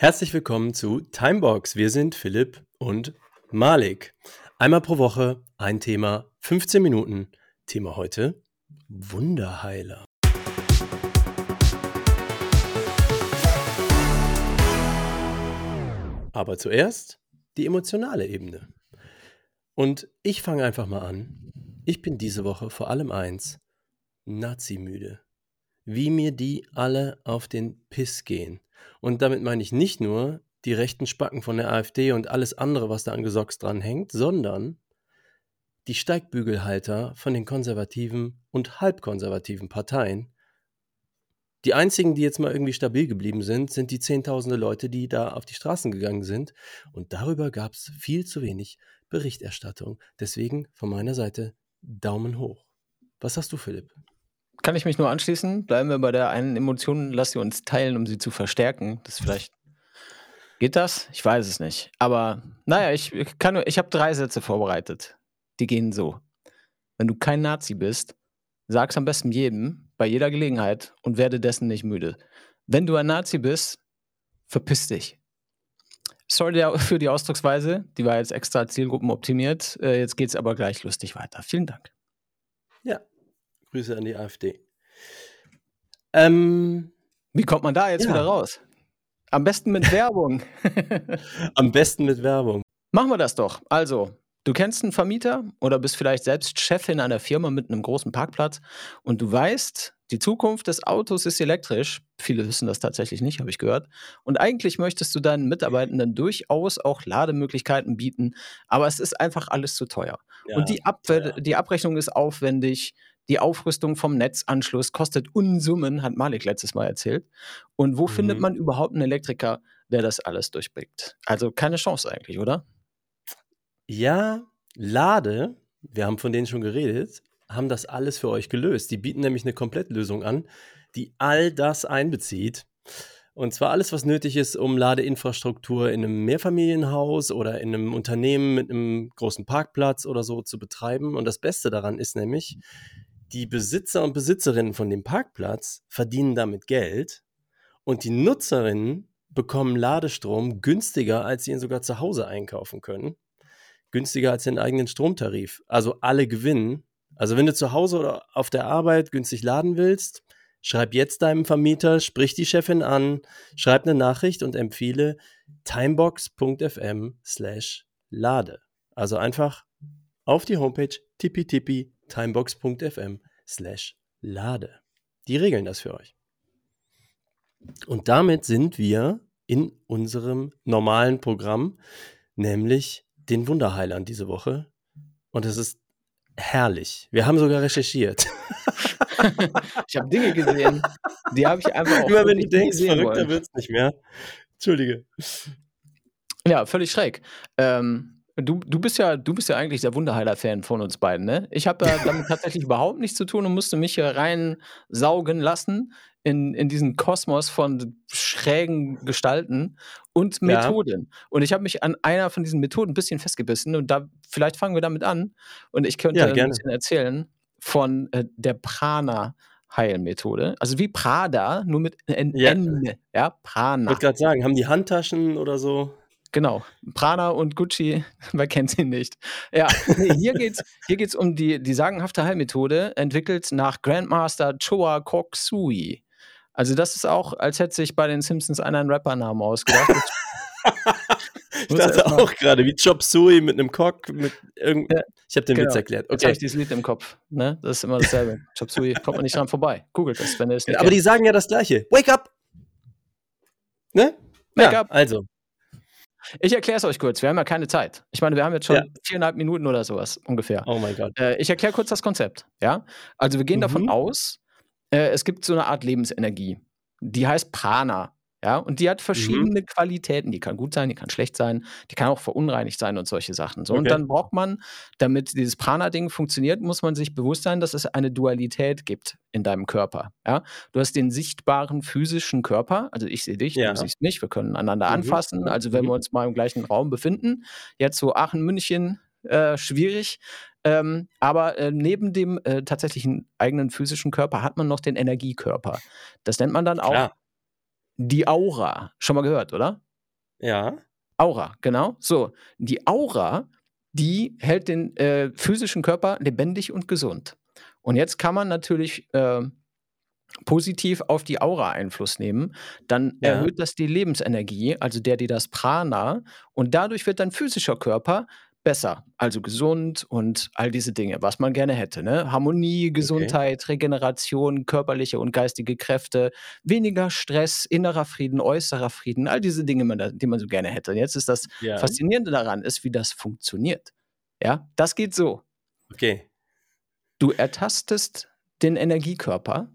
Herzlich willkommen zu Timebox. Wir sind Philipp und Malik. Einmal pro Woche ein Thema, 15 Minuten. Thema heute Wunderheiler. Aber zuerst die emotionale Ebene. Und ich fange einfach mal an. Ich bin diese Woche vor allem eins, Nazi-müde. Wie mir die alle auf den Piss gehen. Und damit meine ich nicht nur die rechten Spacken von der AfD und alles andere, was da an Gesocks dranhängt, sondern die Steigbügelhalter von den konservativen und halbkonservativen Parteien. Die einzigen, die jetzt mal irgendwie stabil geblieben sind, sind die Zehntausende Leute, die da auf die Straßen gegangen sind. Und darüber gab es viel zu wenig Berichterstattung. Deswegen von meiner Seite Daumen hoch. Was hast du, Philipp? Kann ich mich nur anschließen. Bleiben wir bei der einen Emotion, lass sie uns teilen, um sie zu verstärken. Das vielleicht. Geht das? Ich weiß es nicht. Aber naja, ich kann ich habe drei Sätze vorbereitet. Die gehen so. Wenn du kein Nazi bist, sag's am besten jedem, bei jeder Gelegenheit und werde dessen nicht müde. Wenn du ein Nazi bist, verpiss dich. Sorry für die Ausdrucksweise, die war jetzt extra zielgruppenoptimiert. Äh, jetzt geht's aber gleich lustig weiter. Vielen Dank. Ja, Grüße an die AfD. Ähm, Wie kommt man da jetzt ja. wieder raus? Am besten mit Werbung. Am besten mit Werbung. Machen wir das doch. Also, du kennst einen Vermieter oder bist vielleicht selbst Chefin einer Firma mit einem großen Parkplatz und du weißt, die Zukunft des Autos ist elektrisch. Viele wissen das tatsächlich nicht, habe ich gehört. Und eigentlich möchtest du deinen Mitarbeitenden durchaus auch Lademöglichkeiten bieten, aber es ist einfach alles zu teuer. Ja, und die, Abwe die Abrechnung ist aufwendig, die Aufrüstung vom Netzanschluss kostet Unsummen, hat Malik letztes Mal erzählt. Und wo mhm. findet man überhaupt einen Elektriker, der das alles durchblickt? Also keine Chance eigentlich, oder? Ja, Lade, wir haben von denen schon geredet, haben das alles für euch gelöst. Die bieten nämlich eine Komplettlösung an, die all das einbezieht. Und zwar alles, was nötig ist, um Ladeinfrastruktur in einem Mehrfamilienhaus oder in einem Unternehmen mit einem großen Parkplatz oder so zu betreiben. Und das Beste daran ist nämlich, die Besitzer und Besitzerinnen von dem Parkplatz verdienen damit Geld und die Nutzerinnen bekommen Ladestrom günstiger, als sie ihn sogar zu Hause einkaufen können. Günstiger als den eigenen Stromtarif. Also alle gewinnen. Also wenn du zu Hause oder auf der Arbeit günstig laden willst, schreib jetzt deinem Vermieter, sprich die Chefin an, schreib eine Nachricht und empfehle timebox.fm slash lade. Also einfach auf die Homepage tippi tippi timebox.fm slash lade. Die regeln das für euch. Und damit sind wir in unserem normalen Programm, nämlich den Wunderheilern diese Woche. Und es ist herrlich. Wir haben sogar recherchiert. ich habe Dinge gesehen, die habe ich einfach auch Immer wenn du denkst, verrückter wird es nicht mehr. Entschuldige. Ja, völlig schräg. Ähm, Du, du, bist ja, du bist ja eigentlich der Wunderheiler-Fan von uns beiden, ne? Ich habe ja damit tatsächlich überhaupt nichts zu tun und musste mich hier reinsaugen lassen in, in diesen Kosmos von schrägen Gestalten und Methoden. Ja. Und ich habe mich an einer von diesen Methoden ein bisschen festgebissen und da vielleicht fangen wir damit an. Und ich könnte ja, ein bisschen erzählen von äh, der Prana. Heilmethode. Also wie Prada, nur mit N. Ja, ja Prana. Ich wollte gerade sagen, haben die Handtaschen oder so? Genau. Prada und Gucci, wer kennt sie nicht? Ja, nee, hier geht es hier geht's um die, die sagenhafte Heilmethode, entwickelt nach Grandmaster Choa Koksui. Also, das ist auch, als hätte sich bei den Simpsons einer einen Rappernamen ausgedacht. ich dachte auch gerade, wie Chop Suey mit einem Cock. Mit irgend... Ja, ich habe den genau. Witz erklärt. Okay. Jetzt habe ich dieses Lied im Kopf. Ne? Das ist immer dasselbe. Chop Suey, kommt man nicht dran vorbei. Googelt das, wenn ihr es nicht Aber kennt. die sagen ja das Gleiche. Wake up! Ne? Wake ja, up. Also, ich erkläre es euch kurz. Wir haben ja keine Zeit. Ich meine, wir haben jetzt schon ja. viereinhalb Minuten oder sowas ungefähr. Oh mein Gott. Äh, ich erkläre kurz das Konzept. Ja, also wir gehen mhm. davon aus, äh, es gibt so eine Art Lebensenergie. Die heißt Prana. Ja, und die hat verschiedene mhm. Qualitäten. Die kann gut sein, die kann schlecht sein, die kann auch verunreinigt sein und solche Sachen. So, okay. und dann braucht man, damit dieses Prana-Ding funktioniert, muss man sich bewusst sein, dass es eine Dualität gibt in deinem Körper. Ja, du hast den sichtbaren physischen Körper, also ich sehe dich, ja. du siehst mich, wir können einander mhm. anfassen. Also wenn mhm. wir uns mal im gleichen Raum befinden, jetzt so Aachen, München, äh, schwierig. Ähm, aber äh, neben dem äh, tatsächlichen eigenen physischen Körper hat man noch den Energiekörper. Das nennt man dann auch Klar die Aura. Schon mal gehört, oder? Ja. Aura, genau. So, die Aura, die hält den äh, physischen Körper lebendig und gesund. Und jetzt kann man natürlich äh, positiv auf die Aura Einfluss nehmen, dann Ja. erhöht das die Lebensenergie, also der, die das Prana, und dadurch wird dein physischer Körper besser, also gesund und all diese Dinge, was man gerne hätte. Ne? Harmonie, Gesundheit, Regeneration, körperliche und geistige Kräfte, weniger Stress, innerer Frieden, äußerer Frieden, all diese Dinge, die man so gerne hätte. Und jetzt ist das Ja. Faszinierende daran, ist, wie das funktioniert. Ja, das geht so. Okay. Du ertastest den Energiekörper,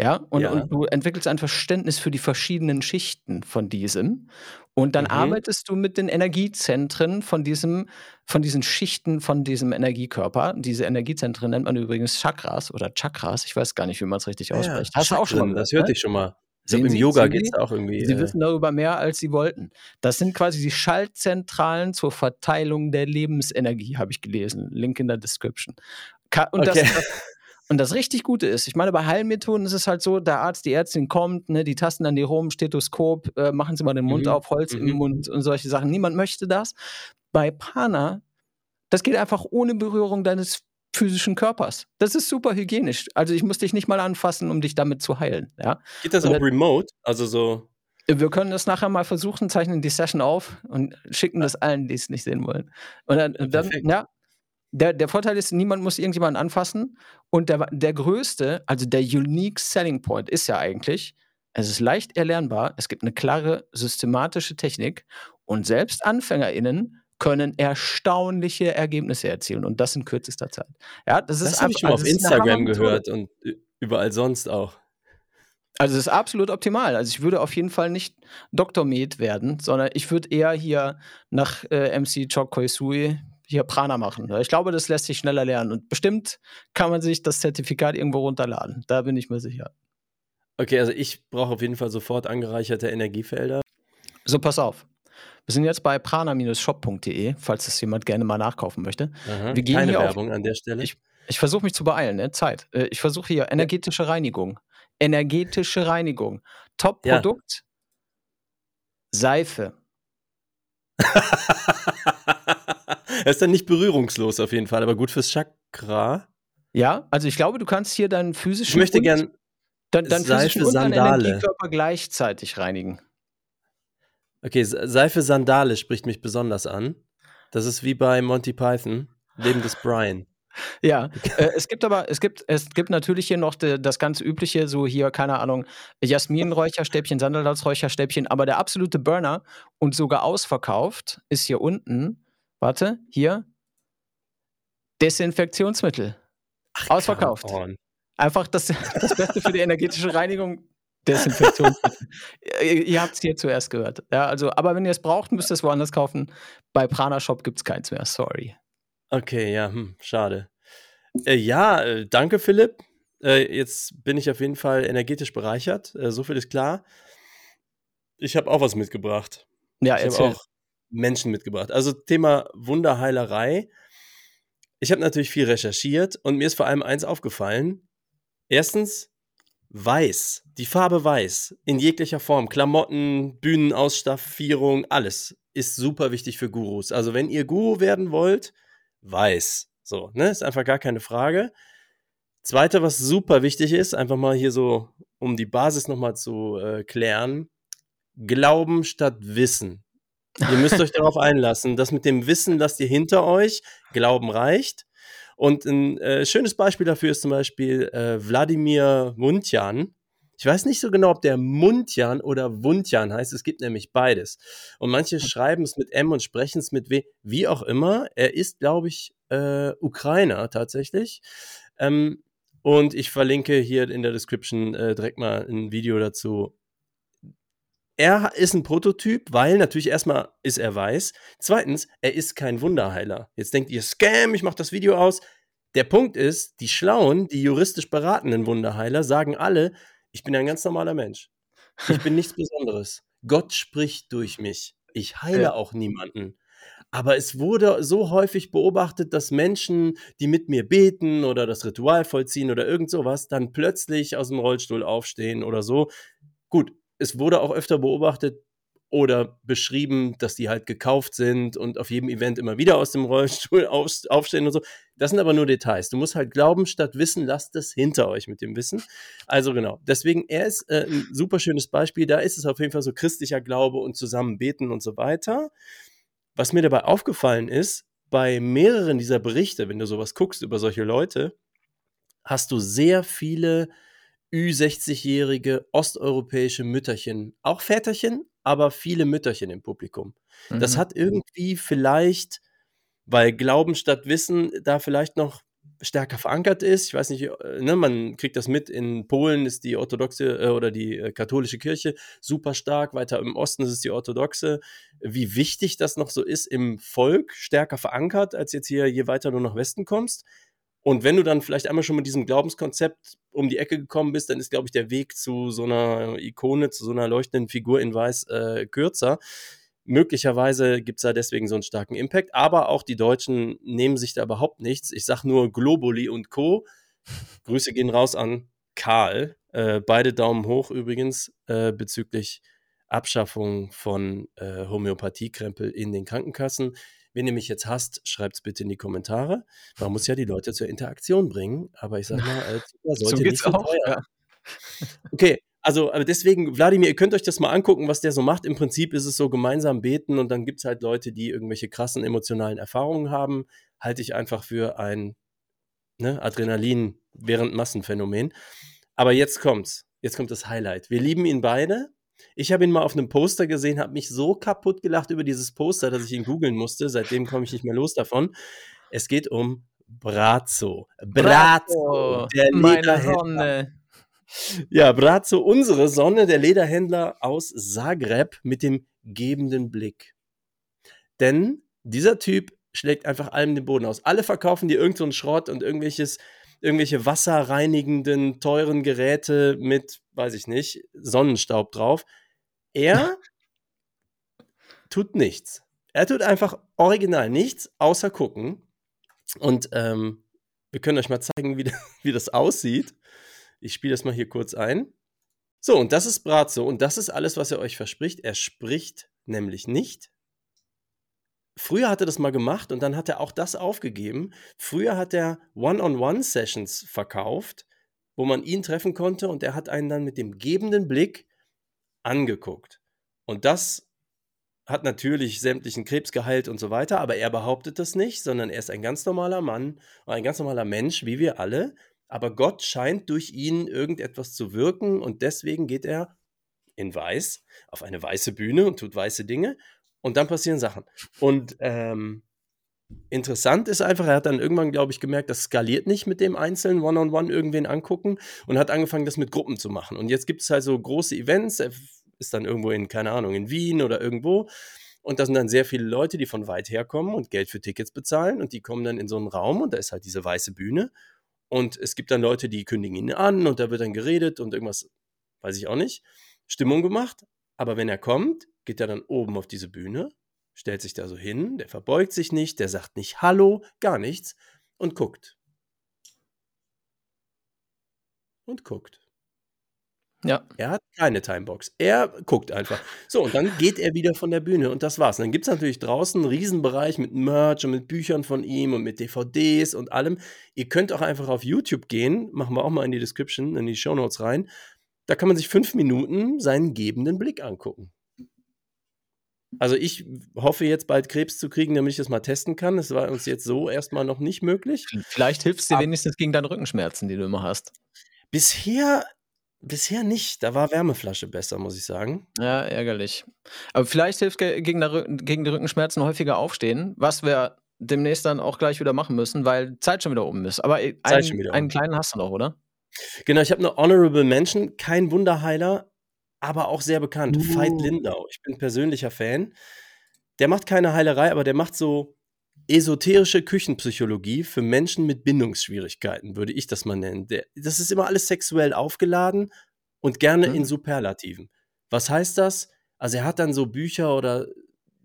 ja, und, Ja. und du entwickelst ein Verständnis für die verschiedenen Schichten von diesem. Und dann Mhm. arbeitest du mit den Energiezentren von diesem, von diesen Schichten von diesem Energiekörper. Diese Energiezentren nennt man übrigens Chakras oder Chakras. Ich weiß gar nicht, wie man es richtig ausspricht. Hast du auch schon mal Chakren, gehört, Das hörte ne? ich schon mal. Ich Sehen glaube, im Sie, Yoga sehen geht Sie? es auch irgendwie. Sie äh, wissen darüber mehr, als Sie wollten. Das sind quasi die Schaltzentralen zur Verteilung der Lebensenergie, habe ich gelesen. Link in der Description. Ka und, Okay. das, und das richtig Gute ist, ich meine, bei Heilmethoden ist es halt so, der Arzt, die Ärztin kommt, ne, die tasten dann die rum, Stethoskop, äh, machen sie mal den Mund Mhm, auf, Holz im mhm. Mund und solche Sachen. Niemand möchte das. Bei Prana, das geht einfach ohne Berührung deines physischen Körpers. Das ist super hygienisch. Also ich muss dich nicht mal anfassen, um dich damit zu heilen. Ja? Geht das Und auch dann- remote? Also so. Wir können das nachher mal versuchen, zeichnen die Session auf und schicken das allen, die es nicht sehen wollen. Und dann, Ja, dann ja, der, der Vorteil ist, niemand muss irgendjemanden anfassen. Und der, der größte, also der unique selling point ist ja eigentlich, es ist leicht erlernbar, es gibt eine klare systematische Technik und selbst AnfängerInnen können erstaunliche Ergebnisse erzielen und das in kürzester Zeit. Ja, das ist Das habe ich schon auf also eine Instagram gehört und überall sonst auch. Also es ist absolut optimal. Also ich würde auf jeden Fall nicht Dr. Med werden, sondern ich würde eher hier nach äh, MC Chok Koi Sui hier Prana machen. Ich glaube, das lässt sich schneller lernen. Und bestimmt kann man sich das Zertifikat irgendwo runterladen. Da bin ich mir sicher. Okay, also ich brauche auf jeden Fall sofort angereicherte Energiefelder. So, pass auf. Wir sind jetzt bei prana-shop.de, falls das jemand gerne mal nachkaufen möchte. Aha, Wir gehen Keine hier auf- Werbung an der Stelle. Ich, ich versuche mich zu beeilen, ne? Zeit. Äh, Ich versuche hier energetische Reinigung. Energetische Reinigung. Top-Produkt. Seife. er ist dann nicht berührungslos auf jeden Fall, aber gut fürs Chakra. Ja, also ich glaube, du kannst hier deinen physischen Ich möchte gern dein, deinen Seife und Sandale. Energiekörper gleichzeitig reinigen. Okay, Se- Seife Sandale spricht mich besonders an. Das ist wie bei Monty Python, Leben des Brian. Ja, äh, es gibt aber, es gibt, es gibt natürlich hier noch de, das ganz übliche, so hier, keine Ahnung, Jasmin-Räucherstäbchen, Sandelholz-Räucherstäbchen, aber der absolute Burner und sogar ausverkauft ist hier unten, warte, hier, Desinfektionsmittel. Ausverkauft. Come on. Einfach das, das Beste für die energetische Reinigung. Desinfektionsmittel. ihr ihr habt es hier zuerst gehört. Ja, also, aber wenn ihr es braucht, müsst ihr es woanders kaufen. Bei Prana Shop gibt es keins mehr. Sorry. Okay, ja, hm, schade. Äh, ja, äh, danke Philipp. Äh, jetzt bin ich auf jeden Fall energetisch bereichert. Äh, so viel ist klar. Ich habe auch was mitgebracht. Ja, ich habe auch Menschen mitgebracht. Also Thema Wunderheilerei. Ich habe natürlich viel recherchiert und mir ist vor allem eins aufgefallen. Erstens, weiß. Die Farbe weiß. In jeglicher Form. Klamotten, Bühnenausstaffierung, alles ist super wichtig für Gurus. Also wenn ihr Guru werden wollt, weiß. So, ne? Ist einfach gar keine Frage. Zweite, was super wichtig ist, einfach mal hier so, um die Basis nochmal zu äh, klären. Glauben statt Wissen. Ihr müsst euch darauf einlassen, dass mit dem Wissen lasst ihr hinter euch, Glauben reicht. Und ein äh, schönes Beispiel dafür ist zum Beispiel äh, Wladimir Mundjan. Ich weiß nicht so genau, ob der Mundjan oder Wundjan heißt. Es gibt nämlich beides. Und manche schreiben es mit M und sprechen es mit W, wie auch immer. Er ist, glaube ich, äh, Ukrainer tatsächlich. Ähm, und ich verlinke hier in der Description äh, direkt mal ein Video dazu. Er ist ein Prototyp, weil natürlich erstmal ist er weiß. Zweitens, er ist kein Wunderheiler. Jetzt denkt ihr, Scam, ich mache das Video aus. Der Punkt ist, die Schlauen, die juristisch beratenden Wunderheiler sagen alle, ich bin ein ganz normaler Mensch. Ich bin nichts Besonderes. Gott spricht durch mich. Ich heile Ja. auch niemanden. Aber es wurde so häufig beobachtet, dass Menschen, die mit mir beten oder das Ritual vollziehen oder irgend sowas, dann plötzlich aus dem Rollstuhl aufstehen oder so. Gut, es wurde auch öfter beobachtet, oder beschrieben, dass die halt gekauft sind und auf jedem Event immer wieder aus dem Rollstuhl auf, aufstehen und so. Das sind aber nur Details. Du musst halt glauben statt wissen, lasst es hinter euch mit dem Wissen. Also genau. Deswegen, er ist äh, ein super schönes Beispiel. Da ist es auf jeden Fall so christlicher Glaube und zusammen beten und so weiter. Was mir dabei aufgefallen ist, bei mehreren dieser Berichte, wenn du sowas guckst über solche Leute, hast du sehr viele Ü60-jährige osteuropäische Mütterchen, auch Väterchen, aber viele Mütterchen im Publikum. Mhm. Das hat irgendwie vielleicht, weil Glauben statt Wissen da vielleicht noch stärker verankert ist. Ich weiß nicht, äh, ne, man kriegt das mit. In Polen ist die orthodoxe äh, oder die äh, katholische Kirche super stark. Weiter im Osten ist es die orthodoxe. Wie wichtig das noch so ist im Volk, stärker verankert, als jetzt hier, je weiter du nach Westen kommst. Und wenn du dann vielleicht einmal schon mit diesem Glaubenskonzept um die Ecke gekommen bist, dann ist, glaube ich, der Weg zu so einer Ikone, zu so einer leuchtenden Figur in Weiß äh, kürzer. Möglicherweise gibt es da deswegen so einen starken Impact, aber auch die Deutschen nehmen sich da überhaupt nichts. Ich sage nur Globuli und Co. Grüße gehen raus an Karl. Äh, beide Daumen hoch übrigens äh, bezüglich Abschaffung von äh, Homöopathiekrempel in den Krankenkassen. Wenn ihr mich jetzt hasst, schreibt es bitte in die Kommentare. Man muss ja die Leute zur Interaktion bringen, aber ich sag mal, als sollte so nicht auch. Ja. Okay, also aber deswegen, Wladimir, ihr könnt euch das mal angucken, was der so macht. Im Prinzip ist es so gemeinsam beten und dann gibt es halt Leute, die irgendwelche krassen emotionalen Erfahrungen haben. Halte ich einfach für ein ne, Adrenalin während Massenphänomen. Aber jetzt kommt's. Jetzt kommt das Highlight. Wir lieben ihn beide. Ich habe ihn mal auf einem Poster gesehen, habe mich so kaputt gelacht über dieses Poster, dass ich ihn googeln musste. Seitdem komme ich nicht mehr los davon. Es geht um Brazzo. Brazzo, der meine Sonne. Ja, Brazzo, unsere Sonne, der Lederhändler aus Zagreb mit dem gebenden Blick. Denn dieser Typ schlägt einfach allem den Boden aus. Alle verkaufen dir irgendeinen so Schrott und irgendwelches, irgendwelche wasserreinigenden, teuren Geräte mit, weiß ich nicht, Sonnenstaub drauf. Er tut nichts. Er tut einfach original nichts, außer gucken. Und ähm, wir können euch mal zeigen, wie, wie das aussieht. Ich spiele das mal hier kurz ein. So, und das ist Brazzo. Und das ist alles, was er euch verspricht. Er spricht nämlich nicht. Früher hat er das mal gemacht und dann hat er auch das aufgegeben. Früher hat er One-on-One-Sessions verkauft, wo man ihn treffen konnte und er hat einen dann mit dem gebenden Blick angeguckt. Und das hat natürlich sämtlichen Krebs geheilt und so weiter, aber er behauptet das nicht, sondern er ist ein ganz normaler Mann, ein ganz normaler Mensch, wie wir alle, aber Gott scheint durch ihn irgendetwas zu wirken und deswegen geht er in weiß auf eine weiße Bühne und tut weiße Dinge und dann passieren Sachen. Und ähm, interessant ist einfach, er hat dann irgendwann, glaube ich, gemerkt, das skaliert nicht mit dem einzelnen One-on-One -on -One irgendwen angucken und hat angefangen, das mit Gruppen zu machen. Und jetzt gibt es halt so große Events, er ist dann irgendwo in, keine Ahnung, in Wien oder irgendwo. Und da sind dann sehr viele Leute, die von weit her kommen und Geld für Tickets bezahlen und die kommen dann in so einen Raum und da ist halt diese weiße Bühne und es gibt dann Leute, die kündigen ihn an und da wird dann geredet und irgendwas, weiß ich auch nicht, Stimmung gemacht. Aber wenn er kommt, geht er dann oben auf diese Bühne, stellt sich da so hin, der verbeugt sich nicht, der sagt nicht Hallo, gar nichts und guckt. Und guckt. Ja. Er hat keine Timebox. Er guckt einfach. So, und dann geht er wieder von der Bühne und das war's. Und dann gibt es natürlich draußen einen Riesenbereich mit Merch und mit Büchern von ihm und mit DVDs und allem. Ihr könnt auch einfach auf YouTube gehen, machen wir auch mal in die Description, in die Show Notes rein. Da kann man sich fünf Minuten seinen gebenden Blick angucken. Also ich hoffe jetzt bald Krebs zu kriegen, damit ich das mal testen kann. Das war uns jetzt so erstmal noch nicht möglich. Vielleicht hilft es dir wenigstens gegen deine Rückenschmerzen, die du immer hast. Bisher Bisher nicht. Da war Wärmeflasche besser, muss ich sagen. Ja, ärgerlich. Aber vielleicht hilft gegen, der, gegen die Rückenschmerzen häufiger aufstehen, was wir demnächst dann auch gleich wieder machen müssen, weil Zeit schon wieder oben ist. Aber ein, einen kleinen hast du noch, oder? Genau, ich habe eine Honorable Mention, kein Wunderheiler, aber auch sehr bekannt. Uh. Veit Lindau. Ich bin persönlicher Fan. Der macht keine Heilerei, aber der macht so esoterische Küchenpsychologie für Menschen mit Bindungsschwierigkeiten, würde ich das mal nennen. Der, das ist immer alles sexuell aufgeladen und gerne mhm. in Superlativen. Was heißt das? Also er hat dann so Bücher oder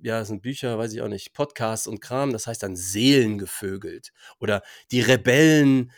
ja, das sind Bücher, weiß ich auch nicht, Podcasts und Kram, das heißt dann Seelen gevögelt oder die Rebellen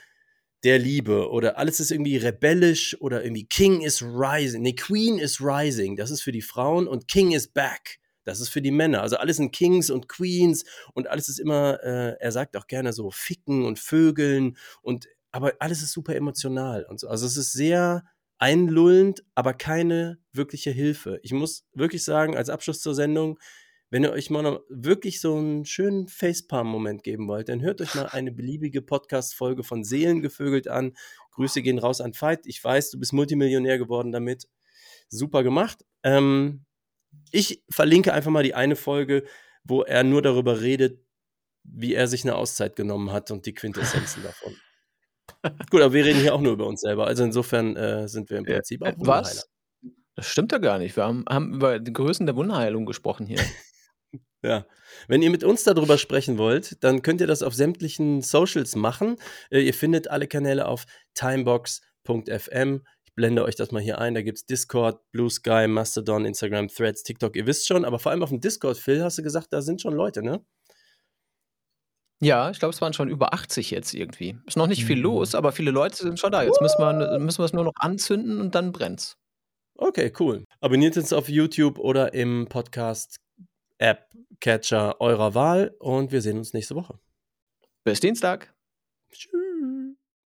der Liebe oder alles ist irgendwie rebellisch oder irgendwie King is rising. Nee, Queen is rising. Das ist für die Frauen und King is back. Das ist für die Männer. Also alles sind Kings und Queens und alles ist immer, äh, er sagt auch gerne so Ficken und Vögeln und aber alles ist super emotional und so. Also es ist sehr einlullend, aber keine wirkliche Hilfe. Ich muss wirklich sagen, als Abschluss zur Sendung, wenn ihr euch mal noch wirklich so einen schönen Facepalm-Moment geben wollt, dann hört euch mal eine beliebige Podcast-Folge von Seelengevögelt an. Grüße gehen raus an Veit. Ich weiß, du bist Multimillionär geworden damit. Super gemacht. Ähm, ich verlinke einfach mal die eine Folge, wo er nur darüber redet, wie er sich eine Auszeit genommen hat und die Quintessenzen davon. Gut, aber wir reden hier auch nur über uns selber. Also insofern äh, sind wir im Prinzip auch Was? Das stimmt ja gar nicht. Wir haben, haben über die Größen der Wunderheilung gesprochen hier. Ja. Wenn ihr mit uns darüber sprechen wollt, dann könnt ihr das auf sämtlichen Socials machen. Äh, ihr findet alle Kanäle auf timebox.fm. Ich blende euch das mal hier ein. Da gibt es Discord, Blue Sky, Mastodon, Instagram, Threads, TikTok. Ihr wisst schon, aber vor allem auf dem Discord, Phil, hast du gesagt, da sind schon Leute, ne? Ja, ich glaube, es waren schon über 80 jetzt irgendwie. Ist noch nicht viel mhm. los, aber viele Leute sind schon da. Jetzt müssen wir, müssen wir es nur noch anzünden und dann brennt's. Okay, cool. Abonniert uns auf YouTube oder im Podcast App Catcher eurer Wahl und wir sehen uns nächste Woche. Bis Dienstag. Tschüss.